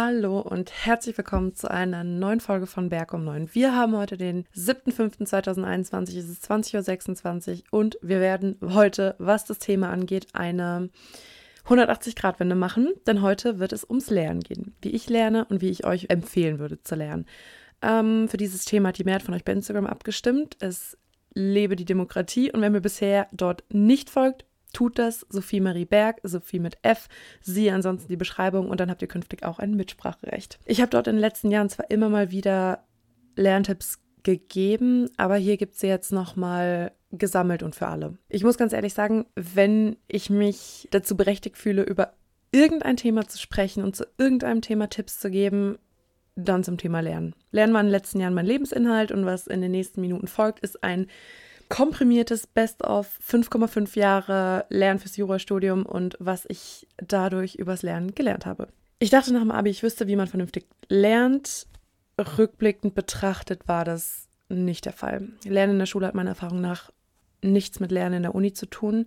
Hallo und herzlich willkommen zu einer neuen Folge von Berg um 9. Wir haben heute den 7.5.2021, es ist 20.26 Uhr und wir werden heute, was das Thema angeht, eine 180-Grad-Wende machen, denn heute wird es ums Lernen gehen. Wie ich lerne und wie ich euch empfehlen würde zu lernen. Ähm, für dieses Thema hat die Mehrheit von euch bei Instagram abgestimmt. Es lebe die Demokratie und wenn mir bisher dort nicht folgt, tut das. Sophie Marie Berg, Sophie mit F. Sie ansonsten die Beschreibung und dann habt ihr künftig auch ein Mitspracherecht. Ich habe dort in den letzten Jahren zwar immer mal wieder Lerntipps gegeben, aber hier gibt es jetzt nochmal gesammelt und für alle. Ich muss ganz ehrlich sagen, wenn ich mich dazu berechtigt fühle, über irgendein Thema zu sprechen und zu irgendeinem Thema Tipps zu geben, dann zum Thema Lernen. Lernen war in den letzten Jahren mein Lebensinhalt und was in den nächsten Minuten folgt, ist ein komprimiertes Best-of 5,5 Jahre Lernen fürs Jurastudium und was ich dadurch übers Lernen gelernt habe. Ich dachte nach dem Abi, ich wüsste, wie man vernünftig lernt. Rückblickend betrachtet war das nicht der Fall. Lernen in der Schule hat meiner Erfahrung nach nichts mit Lernen in der Uni zu tun.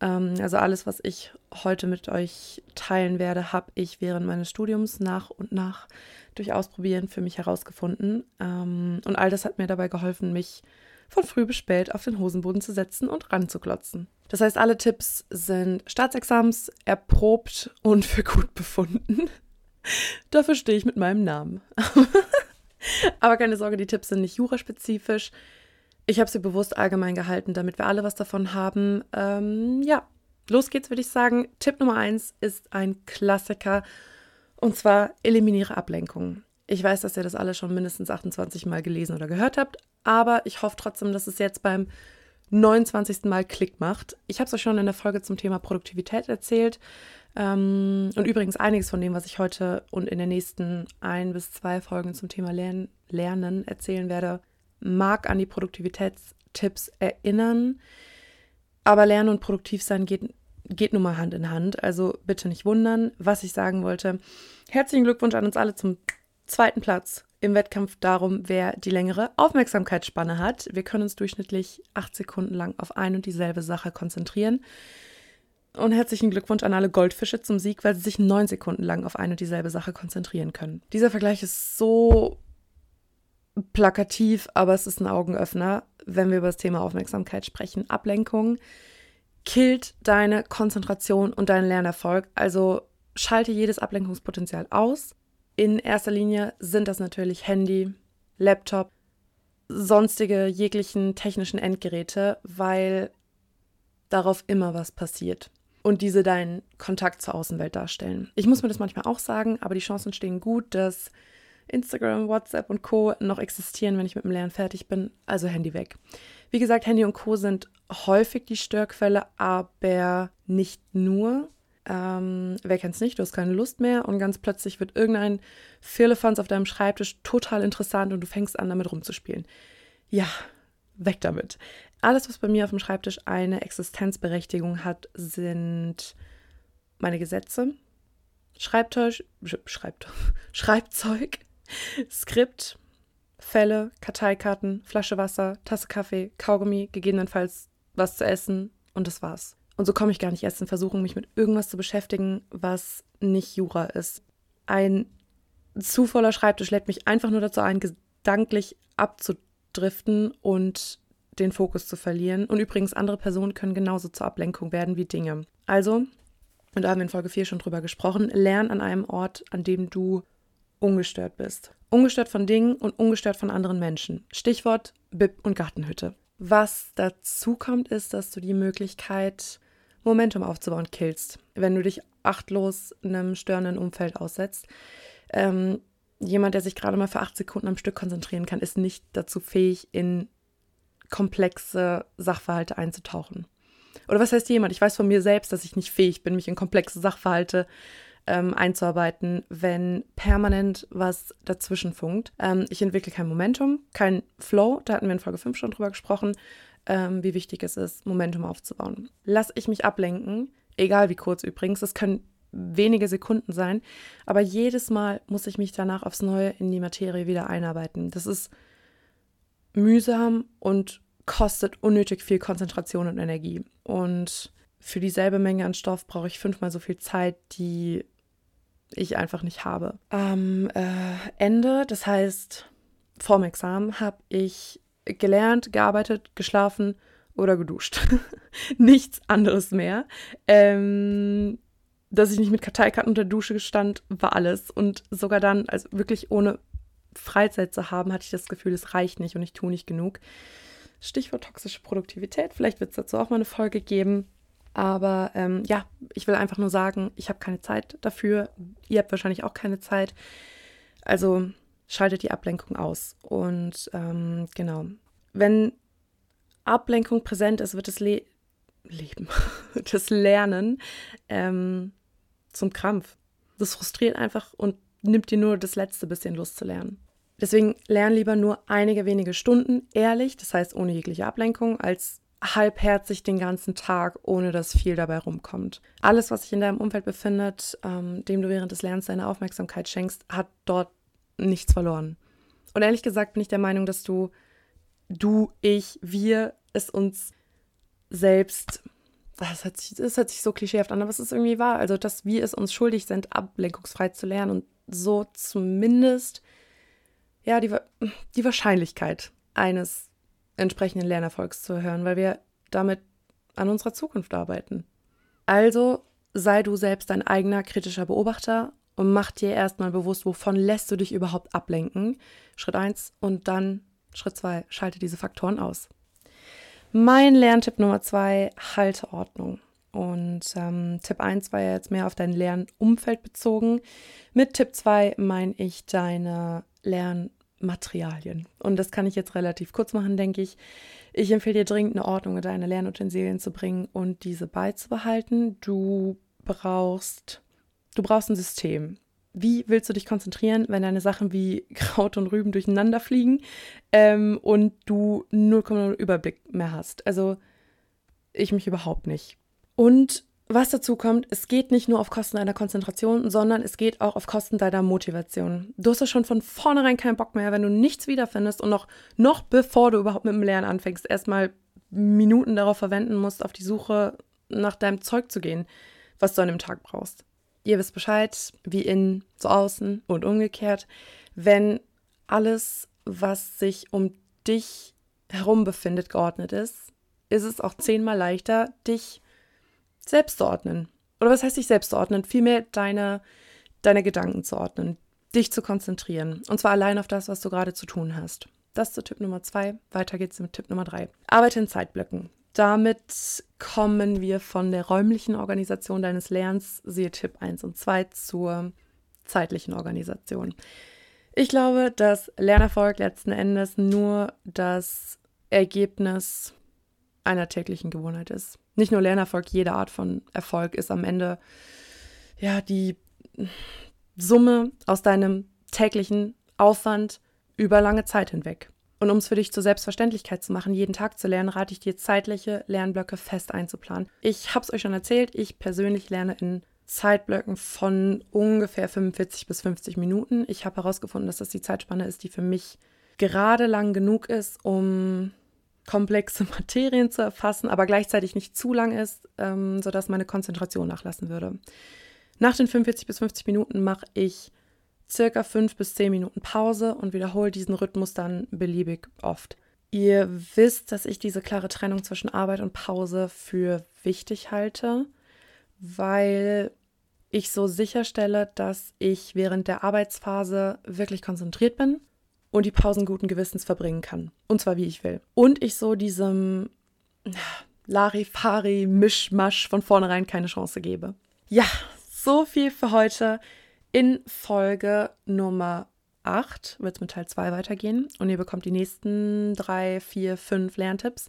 Ähm, also alles, was ich heute mit euch teilen werde, habe ich während meines Studiums nach und nach durch Ausprobieren für mich herausgefunden. Ähm, und all das hat mir dabei geholfen, mich von früh bis spät auf den Hosenboden zu setzen und ranzuklotzen. Das heißt, alle Tipps sind Staatsexams erprobt und für gut befunden. Dafür stehe ich mit meinem Namen. Aber keine Sorge, die Tipps sind nicht juraspezifisch. Ich habe sie bewusst allgemein gehalten, damit wir alle was davon haben. Ähm, ja, los geht's, würde ich sagen. Tipp Nummer eins ist ein Klassiker. Und zwar eliminiere Ablenkungen. Ich weiß, dass ihr das alle schon mindestens 28 Mal gelesen oder gehört habt, aber ich hoffe trotzdem, dass es jetzt beim 29. Mal Klick macht. Ich habe es euch schon in der Folge zum Thema Produktivität erzählt. Ähm, und übrigens einiges von dem, was ich heute und in den nächsten ein bis zwei Folgen zum Thema Lernen, Lernen erzählen werde, mag an die Produktivitätstipps erinnern. Aber Lernen und Produktivsein geht, geht nun mal Hand in Hand. Also bitte nicht wundern, was ich sagen wollte. Herzlichen Glückwunsch an uns alle zum zweiten Platz im Wettkampf darum, wer die längere Aufmerksamkeitsspanne hat. Wir können uns durchschnittlich acht Sekunden lang auf ein und dieselbe Sache konzentrieren. Und herzlichen Glückwunsch an alle Goldfische zum Sieg, weil sie sich neun Sekunden lang auf eine und dieselbe Sache konzentrieren können. Dieser Vergleich ist so plakativ, aber es ist ein Augenöffner, wenn wir über das Thema Aufmerksamkeit sprechen. Ablenkung killt deine Konzentration und deinen Lernerfolg. Also schalte jedes Ablenkungspotenzial aus in erster Linie sind das natürlich Handy, Laptop, sonstige jeglichen technischen Endgeräte, weil darauf immer was passiert und diese deinen Kontakt zur Außenwelt darstellen. Ich muss mir das manchmal auch sagen, aber die Chancen stehen gut, dass Instagram, WhatsApp und Co. noch existieren, wenn ich mit dem Lernen fertig bin. Also Handy weg. Wie gesagt, Handy und Co. sind häufig die Störquelle, aber nicht nur. Ähm, wer kennt's nicht, du hast keine Lust mehr und ganz plötzlich wird irgendein Firlefanz auf deinem Schreibtisch total interessant und du fängst an, damit rumzuspielen. Ja, weg damit. Alles, was bei mir auf dem Schreibtisch eine Existenzberechtigung hat, sind meine Gesetze, Schreibtisch, Schreibt, Schreibzeug, Skript, Fälle, Karteikarten, Flasche Wasser, Tasse Kaffee, Kaugummi, gegebenenfalls was zu essen und das war's. Und so komme ich gar nicht erst in Versuchung, mich mit irgendwas zu beschäftigen, was nicht Jura ist. Ein zu voller Schreibtisch lädt mich einfach nur dazu ein, gedanklich abzudriften und den Fokus zu verlieren. Und übrigens, andere Personen können genauso zur Ablenkung werden wie Dinge. Also, und da haben wir in Folge 4 schon drüber gesprochen, lern an einem Ort, an dem du ungestört bist. Ungestört von Dingen und ungestört von anderen Menschen. Stichwort Bib und Gartenhütte. Was dazu kommt, ist, dass du die Möglichkeit Momentum aufzubauen killst, wenn du dich achtlos einem störenden Umfeld aussetzt. Ähm, jemand, der sich gerade mal für acht Sekunden am Stück konzentrieren kann, ist nicht dazu fähig, in komplexe Sachverhalte einzutauchen. Oder was heißt jemand? Ich weiß von mir selbst, dass ich nicht fähig bin, mich in komplexe Sachverhalte ähm, einzuarbeiten, wenn permanent was dazwischen funkt. Ähm, ich entwickle kein Momentum, kein Flow, da hatten wir in Folge 5 schon drüber gesprochen ähm, wie wichtig es ist, Momentum aufzubauen. Lass ich mich ablenken, egal wie kurz übrigens, das können wenige Sekunden sein, aber jedes Mal muss ich mich danach aufs Neue in die Materie wieder einarbeiten. Das ist mühsam und kostet unnötig viel Konzentration und Energie. Und für dieselbe Menge an Stoff brauche ich fünfmal so viel Zeit, die ich einfach nicht habe. Am äh, Ende, das heißt vorm Examen, habe ich gelernt, gearbeitet, geschlafen oder geduscht. Nichts anderes mehr. Ähm, dass ich nicht mit Karteikarten unter Dusche stand, war alles. Und sogar dann, also wirklich ohne Freizeit zu haben, hatte ich das Gefühl, es reicht nicht und ich tue nicht genug. Stichwort toxische Produktivität. Vielleicht wird es dazu auch mal eine Folge geben. Aber ähm, ja, ich will einfach nur sagen, ich habe keine Zeit dafür. Ihr habt wahrscheinlich auch keine Zeit. Also schaltet die Ablenkung aus. Und ähm, genau, wenn Ablenkung präsent ist, wird das Le Leben, das Lernen ähm, zum Krampf. Das frustriert einfach und nimmt dir nur das letzte bisschen Lust zu lernen. Deswegen lern lieber nur einige wenige Stunden ehrlich, das heißt ohne jegliche Ablenkung, als halbherzig den ganzen Tag, ohne dass viel dabei rumkommt. Alles, was sich in deinem Umfeld befindet, ähm, dem du während des Lernens deine Aufmerksamkeit schenkst, hat dort nichts verloren. Und ehrlich gesagt bin ich der Meinung, dass du, du, ich, wir es uns selbst, das hört, sich, das hört sich so klischeehaft an, aber es ist irgendwie wahr, also dass wir es uns schuldig sind, ablenkungsfrei zu lernen und so zumindest ja die, die Wahrscheinlichkeit eines entsprechenden Lernerfolgs zu erhöhen, weil wir damit an unserer Zukunft arbeiten. Also sei du selbst dein eigener kritischer Beobachter und mach dir erstmal bewusst, wovon lässt du dich überhaupt ablenken. Schritt 1 und dann Schritt 2, schalte diese Faktoren aus. Mein Lerntipp Nummer 2, halte Ordnung. Und ähm, Tipp 1 war ja jetzt mehr auf dein Lernumfeld bezogen. Mit Tipp 2 meine ich deine Lern Materialien. Und das kann ich jetzt relativ kurz machen, denke ich. Ich empfehle dir dringend eine Ordnung in deine Lernutensilien zu bringen und diese beizubehalten. Du brauchst, du brauchst ein System. Wie willst du dich konzentrieren, wenn deine Sachen wie Kraut und Rüben durcheinander fliegen ähm, und du 0,0 Überblick mehr hast? Also ich mich überhaupt nicht. Und was dazu kommt, es geht nicht nur auf Kosten deiner Konzentration, sondern es geht auch auf Kosten deiner Motivation. Du hast ja schon von vornherein keinen Bock mehr, wenn du nichts wiederfindest und noch, noch bevor du überhaupt mit dem Lernen anfängst, erstmal Minuten darauf verwenden musst, auf die Suche nach deinem Zeug zu gehen, was du an dem Tag brauchst. Ihr wisst Bescheid, wie innen, so außen und umgekehrt. Wenn alles, was sich um dich herum befindet, geordnet ist, ist es auch zehnmal leichter, dich selbst zu ordnen. Oder was heißt dich selbst zu ordnen? Vielmehr deine, deine Gedanken zu ordnen, dich zu konzentrieren. Und zwar allein auf das, was du gerade zu tun hast. Das zu Tipp Nummer zwei. Weiter geht's mit Tipp Nummer drei. Arbeite in Zeitblöcken. Damit kommen wir von der räumlichen Organisation deines Lernens, siehe Tipp 1 und 2, zur zeitlichen Organisation. Ich glaube, dass Lernerfolg letzten Endes nur das Ergebnis einer täglichen Gewohnheit ist nicht nur Lernerfolg, jede Art von Erfolg ist am Ende ja die Summe aus deinem täglichen Aufwand über lange Zeit hinweg. Und um es für dich zur Selbstverständlichkeit zu machen, jeden Tag zu lernen, rate ich dir, zeitliche Lernblöcke fest einzuplanen. Ich habe es euch schon erzählt, ich persönlich lerne in Zeitblöcken von ungefähr 45 bis 50 Minuten. Ich habe herausgefunden, dass das die Zeitspanne ist, die für mich gerade lang genug ist, um komplexe Materien zu erfassen, aber gleichzeitig nicht zu lang ist, ähm, sodass meine Konzentration nachlassen würde. Nach den 45 bis 50 Minuten mache ich circa 5 bis 10 Minuten Pause und wiederhole diesen Rhythmus dann beliebig oft. Ihr wisst, dass ich diese klare Trennung zwischen Arbeit und Pause für wichtig halte, weil ich so sicherstelle, dass ich während der Arbeitsphase wirklich konzentriert bin und die Pausen guten Gewissens verbringen kann. Und zwar wie ich will. Und ich so diesem Larifari-Mischmasch von vornherein keine Chance gebe. Ja, so viel für heute. In Folge Nummer 8 wird es mit Teil 2 weitergehen und ihr bekommt die nächsten drei, vier, fünf Lerntipps.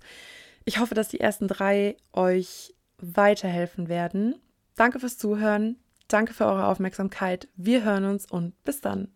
Ich hoffe, dass die ersten drei euch weiterhelfen werden. Danke fürs Zuhören. Danke für eure Aufmerksamkeit. Wir hören uns und bis dann.